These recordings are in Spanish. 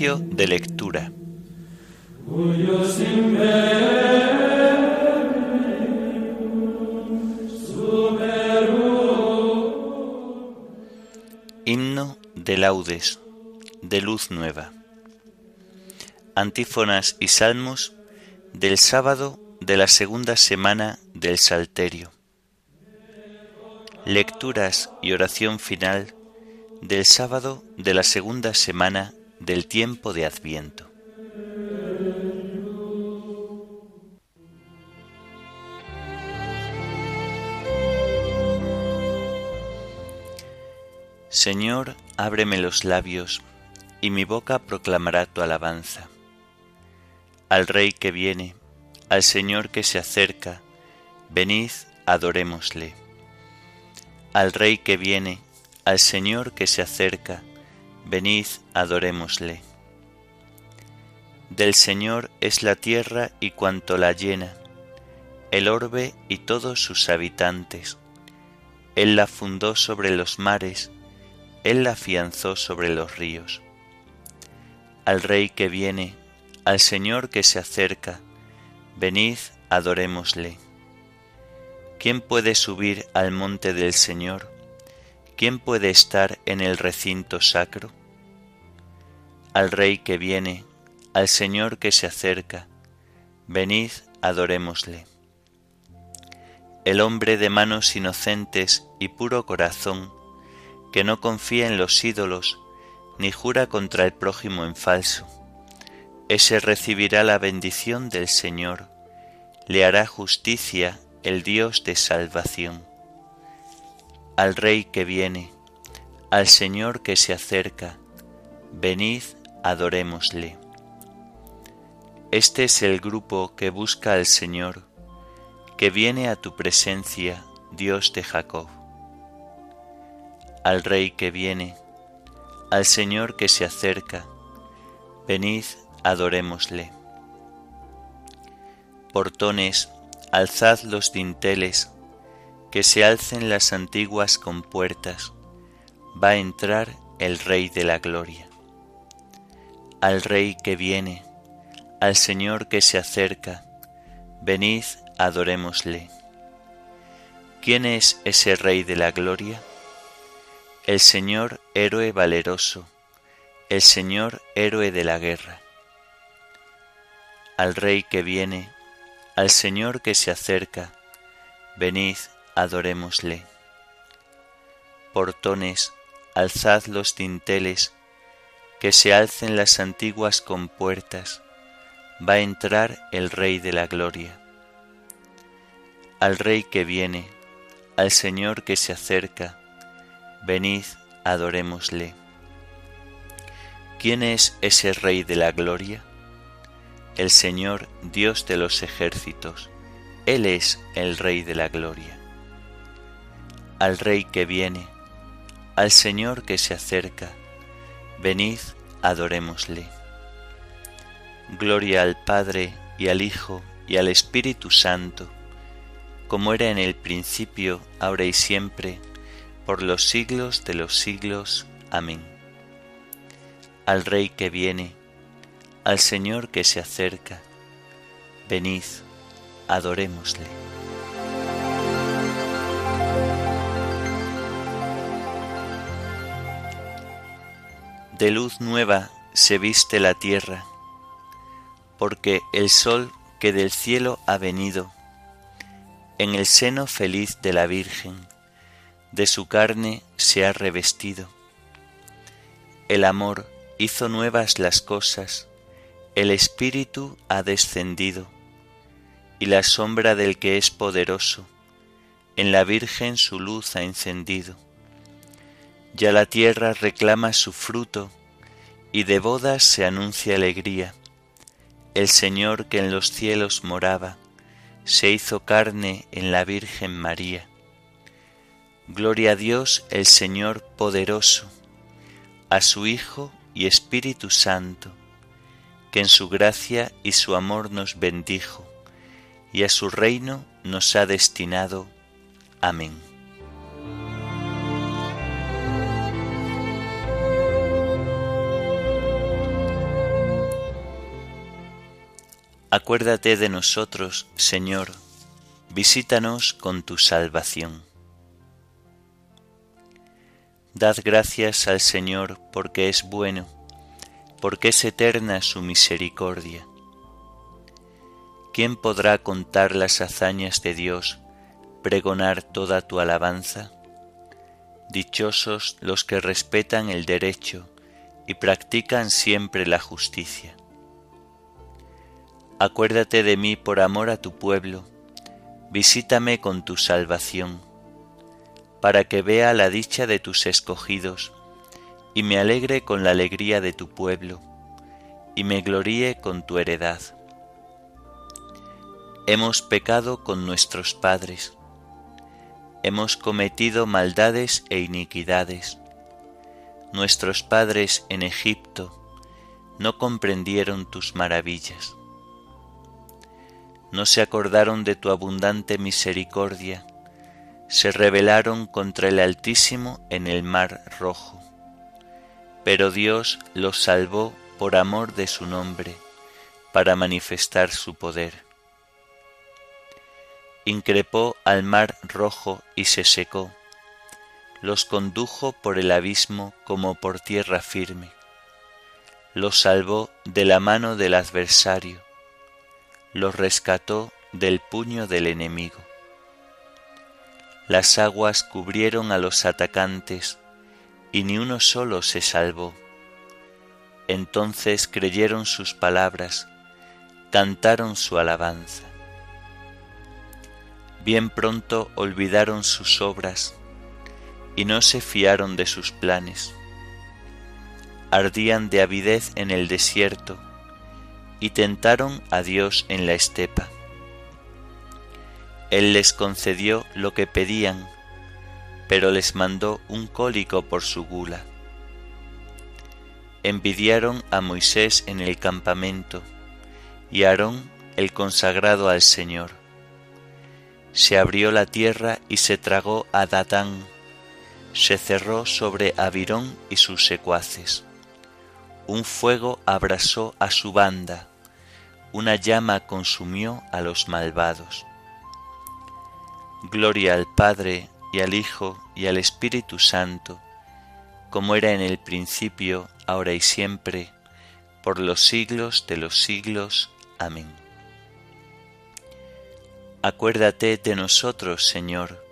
De lectura. Himno de laudes, de luz nueva. Antífonas y salmos del sábado de la segunda semana del Salterio. Lecturas y oración final del sábado de la segunda semana del tiempo de Adviento. Señor, ábreme los labios, y mi boca proclamará tu alabanza. Al Rey que viene, al Señor que se acerca, venid, adorémosle. Al Rey que viene, al Señor que se acerca, venid, adorémosle. Del Señor es la tierra y cuanto la llena, el orbe y todos sus habitantes. Él la fundó sobre los mares, Él la afianzó sobre los ríos. Al Rey que viene, al Señor que se acerca, venid, adorémosle. ¿Quién puede subir al monte del Señor? ¿Quién puede estar en el recinto sacro? Al Rey que viene, al Señor que se acerca, venid, adorémosle. El hombre de manos inocentes y puro corazón, que no confía en los ídolos, ni jura contra el prójimo en falso, ese recibirá la bendición del Señor, le hará justicia el Dios de salvación. Al Rey que viene, al Señor que se acerca, venid, adorémosle. Este es el grupo que busca al Señor, que viene a tu presencia, Dios de Jacob. Al Rey que viene, al Señor que se acerca, venid, adorémosle. Portones, alzad los dinteles, que se alcen las antiguas compuertas, va a entrar el Rey de la Gloria al Rey que viene, al Señor que se acerca, venid, adorémosle. ¿Quién es ese Rey de la Gloria? El Señor héroe valeroso, el Señor héroe de la guerra. Al Rey que viene, al Señor que se acerca, venid, adorémosle. Portones, alzad los dinteles, que se alcen las antiguas compuertas, va a entrar el Rey de la Gloria. Al Rey que viene, al Señor que se acerca, venid, adorémosle. ¿Quién es ese Rey de la Gloria? El Señor Dios de los ejércitos, Él es el Rey de la Gloria. Al Rey que viene, al Señor que se acerca, Venid, adorémosle. Gloria al Padre y al Hijo y al Espíritu Santo, como era en el principio, ahora y siempre, por los siglos de los siglos. Amén. Al Rey que viene, al Señor que se acerca, venid, adorémosle. De luz nueva se viste la tierra, porque el sol que del cielo ha venido, en el seno feliz de la Virgen, de su carne se ha revestido. El amor hizo nuevas las cosas, el Espíritu ha descendido, y la sombra del que es poderoso, en la Virgen su luz ha encendido ya la tierra reclama su fruto y de bodas se anuncia alegría. El Señor que en los cielos moraba, se hizo carne en la Virgen María. Gloria a Dios el Señor poderoso, a su Hijo y Espíritu Santo, que en su gracia y su amor nos bendijo, y a su reino nos ha destinado. Amén. Acuérdate de nosotros, Señor, visítanos con tu salvación. Dad gracias al Señor porque es bueno, porque es eterna su misericordia. ¿Quién podrá contar las hazañas de Dios, pregonar toda tu alabanza? Dichosos los que respetan el derecho y practican siempre la justicia. Acuérdate de mí por amor a tu pueblo, visítame con tu salvación, para que vea la dicha de tus escogidos, y me alegre con la alegría de tu pueblo, y me gloríe con tu heredad. Hemos pecado con nuestros padres, hemos cometido maldades e iniquidades. Nuestros padres en Egipto no comprendieron tus maravillas no se acordaron de tu abundante misericordia, se rebelaron contra el Altísimo en el mar rojo. Pero Dios los salvó por amor de su nombre, para manifestar su poder. Increpó al mar rojo y se secó, los condujo por el abismo como por tierra firme, los salvó de la mano del adversario, los rescató del puño del enemigo. Las aguas cubrieron a los atacantes y ni uno solo se salvó. Entonces creyeron sus palabras, cantaron su alabanza. Bien pronto olvidaron sus obras y no se fiaron de sus planes. Ardían de avidez en el desierto y tentaron a Dios en la estepa. Él les concedió lo que pedían, pero les mandó un cólico por su gula. Envidiaron a Moisés en el campamento y Aarón el consagrado al Señor. Se abrió la tierra y se tragó a Datán, se cerró sobre Abirón y sus secuaces. Un fuego abrasó a su banda, una llama consumió a los malvados. Gloria al Padre y al Hijo y al Espíritu Santo, como era en el principio, ahora y siempre, por los siglos de los siglos. Amén. Acuérdate de nosotros, Señor,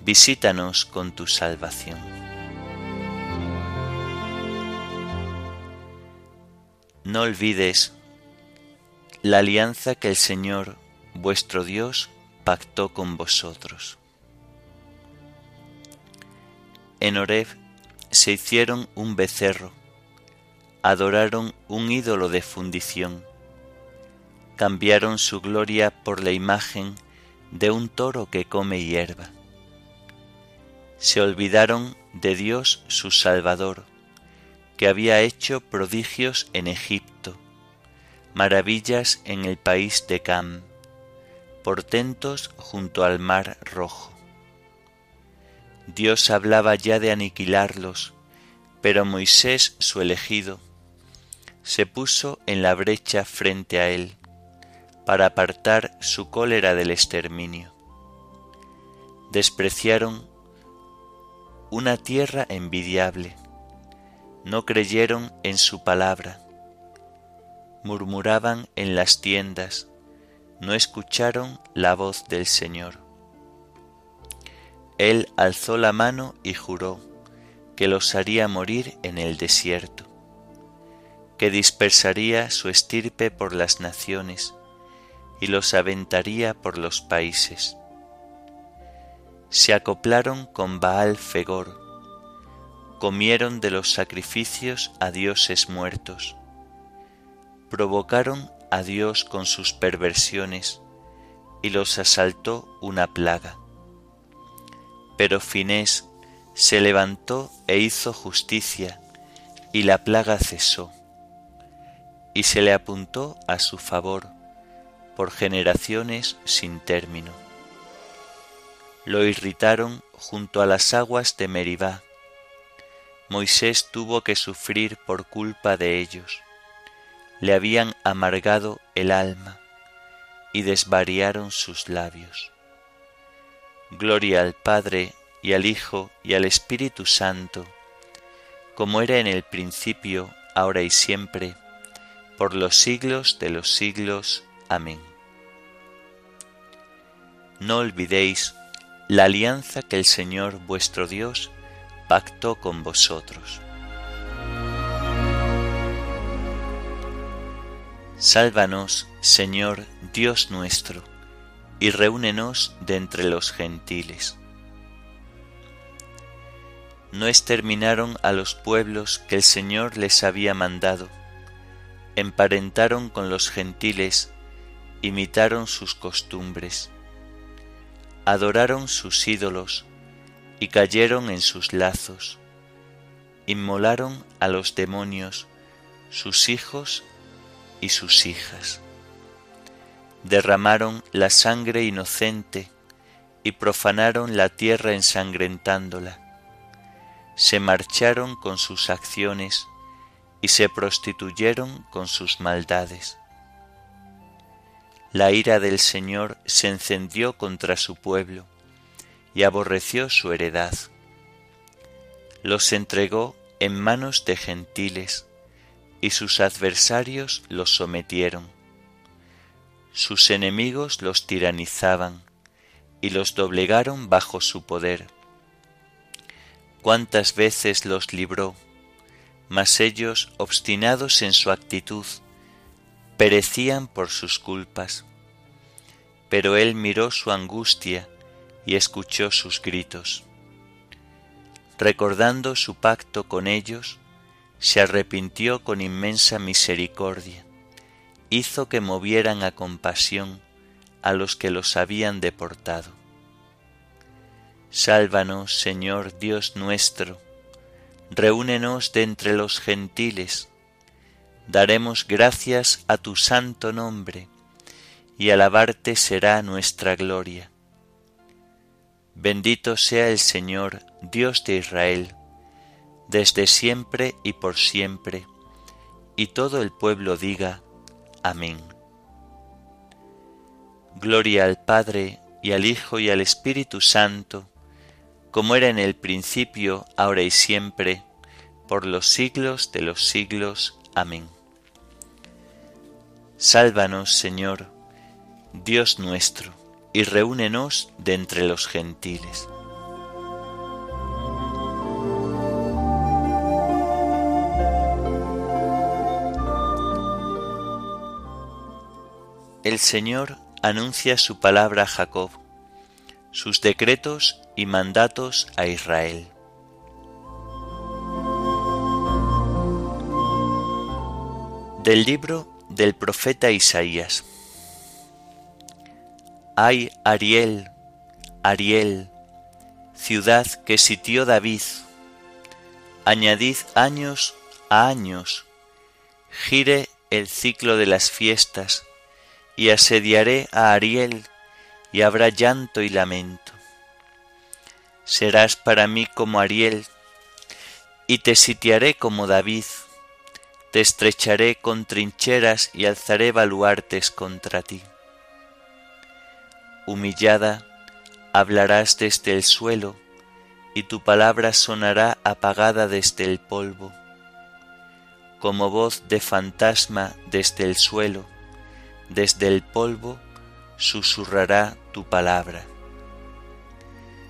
visítanos con tu salvación. No olvides la alianza que el Señor vuestro Dios pactó con vosotros. En Horeb se hicieron un becerro, adoraron un ídolo de fundición, cambiaron su gloria por la imagen de un toro que come hierba. Se olvidaron de Dios su Salvador, que había hecho prodigios en Egipto maravillas en el país de Cam, portentos junto al mar rojo. Dios hablaba ya de aniquilarlos, pero Moisés, su elegido, se puso en la brecha frente a él para apartar su cólera del exterminio. Despreciaron una tierra envidiable, no creyeron en su palabra, murmuraban en las tiendas, no escucharon la voz del Señor. Él alzó la mano y juró que los haría morir en el desierto, que dispersaría su estirpe por las naciones y los aventaría por los países. Se acoplaron con Baal Fegor, comieron de los sacrificios a dioses muertos, provocaron a Dios con sus perversiones y los asaltó una plaga. Pero Finés se levantó e hizo justicia, y la plaga cesó, y se le apuntó a su favor por generaciones sin término. Lo irritaron junto a las aguas de Meribá. Moisés tuvo que sufrir por culpa de ellos le habían amargado el alma y desvariaron sus labios. Gloria al Padre y al Hijo y al Espíritu Santo, como era en el principio, ahora y siempre, por los siglos de los siglos. Amén. No olvidéis la alianza que el Señor vuestro Dios pactó con vosotros. Sálvanos, Señor Dios nuestro, y reúnenos de entre los gentiles. No exterminaron a los pueblos que el Señor les había mandado, emparentaron con los gentiles, imitaron sus costumbres, adoraron sus ídolos y cayeron en sus lazos, inmolaron a los demonios, sus hijos y sus hijas. Derramaron la sangre inocente y profanaron la tierra ensangrentándola. Se marcharon con sus acciones y se prostituyeron con sus maldades. La ira del Señor se encendió contra su pueblo y aborreció su heredad. Los entregó en manos de gentiles y sus adversarios los sometieron. Sus enemigos los tiranizaban y los doblegaron bajo su poder. Cuántas veces los libró, mas ellos, obstinados en su actitud, perecían por sus culpas. Pero él miró su angustia y escuchó sus gritos. Recordando su pacto con ellos, se arrepintió con inmensa misericordia, hizo que movieran a compasión a los que los habían deportado. Sálvanos, Señor Dios nuestro, reúnenos de entre los gentiles, daremos gracias a tu santo nombre, y alabarte será nuestra gloria. Bendito sea el Señor, Dios de Israel, desde siempre y por siempre, y todo el pueblo diga, Amén. Gloria al Padre, y al Hijo, y al Espíritu Santo, como era en el principio, ahora y siempre, por los siglos de los siglos. Amén. Sálvanos, Señor, Dios nuestro, y reúnenos de entre los gentiles El Señor anuncia su palabra a Jacob, sus decretos y mandatos a Israel. Del libro del profeta Isaías. Ay, Ariel, Ariel, ciudad que sitió David, añadid años a años, gire el ciclo de las fiestas, y asediaré a Ariel, y habrá llanto y lamento. Serás para mí como Ariel, y te sitiaré como David, te estrecharé con trincheras y alzaré baluartes contra ti. Humillada, hablarás desde el suelo, y tu palabra sonará apagada desde el polvo, como voz de fantasma desde el suelo, desde el polvo susurrará tu palabra.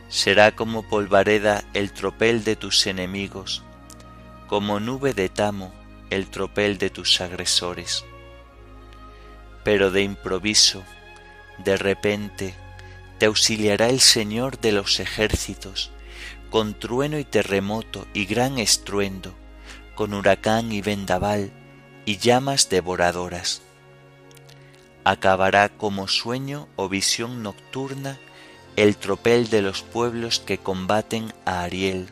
Será como polvareda el tropel de tus enemigos, como nube de tamo el tropel de tus agresores. Pero de improviso, de repente, te auxiliará el Señor de los ejércitos, con trueno y terremoto y gran estruendo, con huracán y vendaval y llamas devoradoras acabará como sueño o visión nocturna el tropel de los pueblos que combaten a Ariel,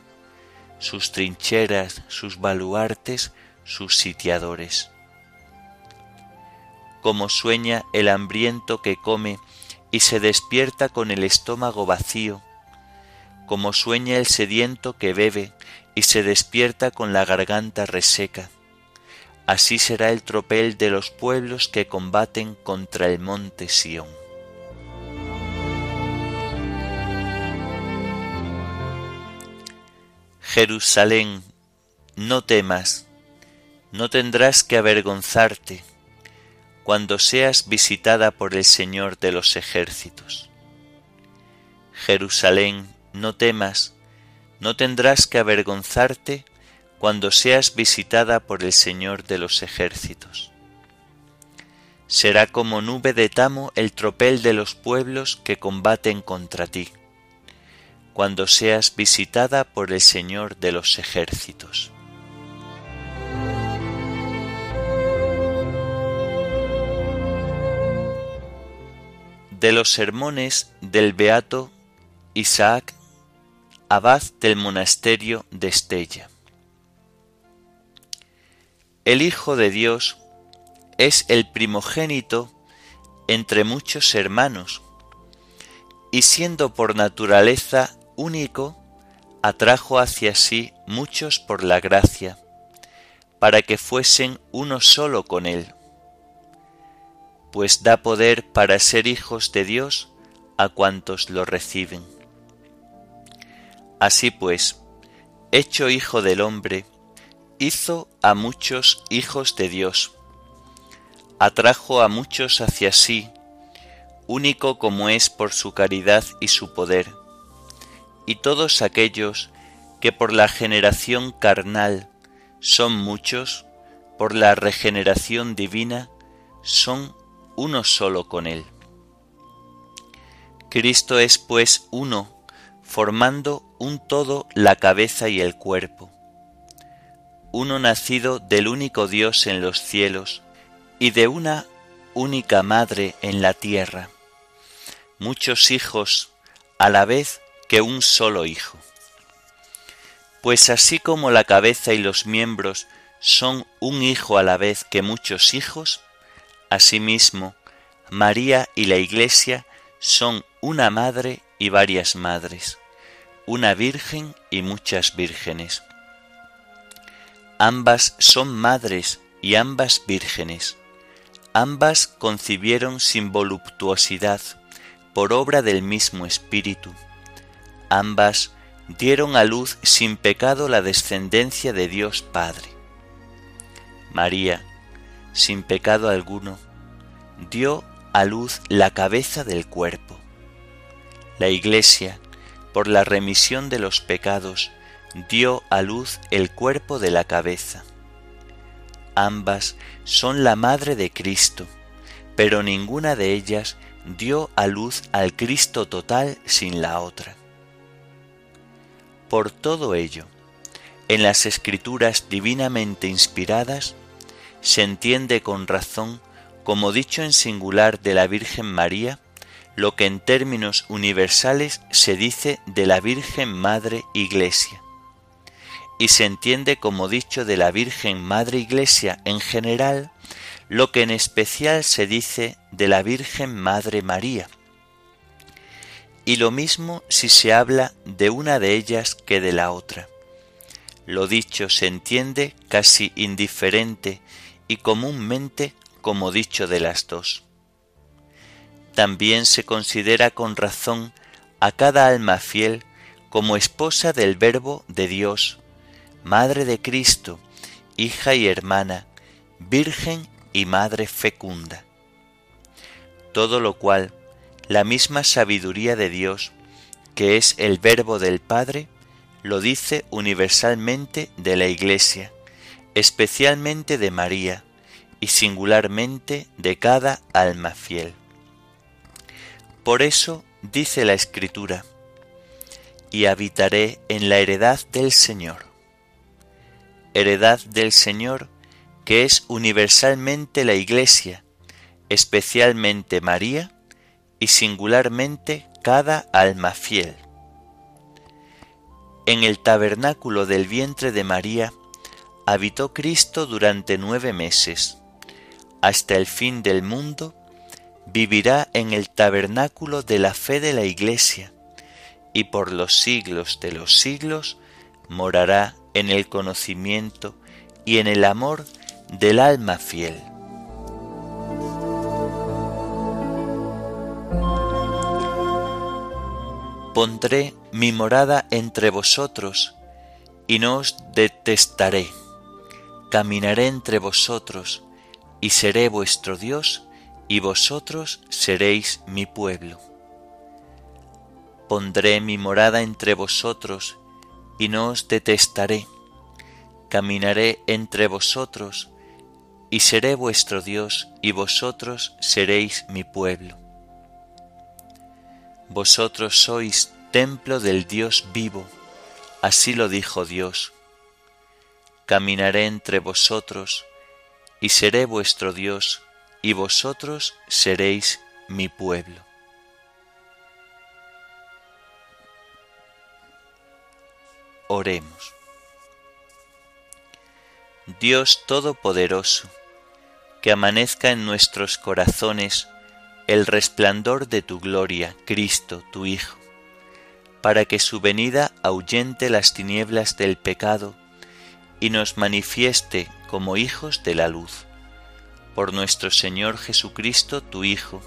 sus trincheras, sus baluartes, sus sitiadores. Como sueña el hambriento que come y se despierta con el estómago vacío, como sueña el sediento que bebe y se despierta con la garganta reseca, así será el tropel de los pueblos que combaten contra el monte Sión. Jerusalén, no temas, no tendrás que avergonzarte cuando seas visitada por el Señor de los ejércitos. Jerusalén, no temas, no tendrás que avergonzarte cuando seas visitada por el Señor de los ejércitos. Será como nube de tamo el tropel de los pueblos que combaten contra ti, cuando seas visitada por el Señor de los ejércitos. De los sermones del Beato Isaac, abad del monasterio de Estella. El Hijo de Dios es el primogénito entre muchos hermanos, y siendo por naturaleza único, atrajo hacia sí muchos por la gracia, para que fuesen uno solo con él, pues da poder para ser hijos de Dios a cuantos lo reciben. Así pues, hecho hijo del hombre, hizo a muchos hijos de Dios, atrajo a muchos hacia sí, único como es por su caridad y su poder, y todos aquellos que por la generación carnal son muchos, por la regeneración divina son uno solo con Él. Cristo es pues uno, formando un todo la cabeza y el cuerpo uno nacido del único Dios en los cielos y de una única madre en la tierra, muchos hijos a la vez que un solo hijo. Pues así como la cabeza y los miembros son un hijo a la vez que muchos hijos, asimismo María y la Iglesia son una madre y varias madres, una virgen y muchas vírgenes Ambas son madres y ambas vírgenes. Ambas concibieron sin voluptuosidad, por obra del mismo Espíritu. Ambas dieron a luz sin pecado la descendencia de Dios Padre. María, sin pecado alguno, dio a luz la cabeza del cuerpo. La Iglesia, por la remisión de los pecados, dio a luz el cuerpo de la cabeza. Ambas son la madre de Cristo, pero ninguna de ellas dio a luz al Cristo total sin la otra. Por todo ello, en las escrituras divinamente inspiradas, se entiende con razón, como dicho en singular de la Virgen María, lo que en términos universales se dice de la Virgen Madre Iglesia y se entiende como dicho de la Virgen Madre Iglesia en general, lo que en especial se dice de la Virgen Madre María. Y lo mismo si se habla de una de ellas que de la otra. Lo dicho se entiende casi indiferente y comúnmente como dicho de las dos. También se considera con razón a cada alma fiel como esposa del Verbo de Dios, Madre de Cristo, hija y hermana, Virgen y Madre fecunda. Todo lo cual, la misma sabiduría de Dios, que es el Verbo del Padre, lo dice universalmente de la Iglesia, especialmente de María y singularmente de cada alma fiel. Por eso dice la Escritura, y habitaré en la heredad del Señor heredad del Señor, que es universalmente la Iglesia, especialmente María y singularmente cada alma fiel. En el tabernáculo del vientre de María habitó Cristo durante nueve meses. Hasta el fin del mundo vivirá en el tabernáculo de la fe de la Iglesia y por los siglos de los siglos morará en el conocimiento y en el amor del alma fiel. Pondré mi morada entre vosotros, y no os detestaré. Caminaré entre vosotros, y seré vuestro Dios, y vosotros seréis mi pueblo. Pondré mi morada entre vosotros, y no os detestaré. Caminaré entre vosotros, y seré vuestro Dios, y vosotros seréis mi pueblo. Vosotros sois templo del Dios vivo, así lo dijo Dios. Caminaré entre vosotros, y seré vuestro Dios, y vosotros seréis mi pueblo. Oremos. Dios Todopoderoso, que amanezca en nuestros corazones el resplandor de tu gloria, Cristo, tu Hijo, para que su venida ahuyente las tinieblas del pecado y nos manifieste como hijos de la luz. Por nuestro Señor Jesucristo, tu Hijo,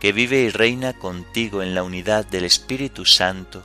que vive y reina contigo en la unidad del Espíritu Santo,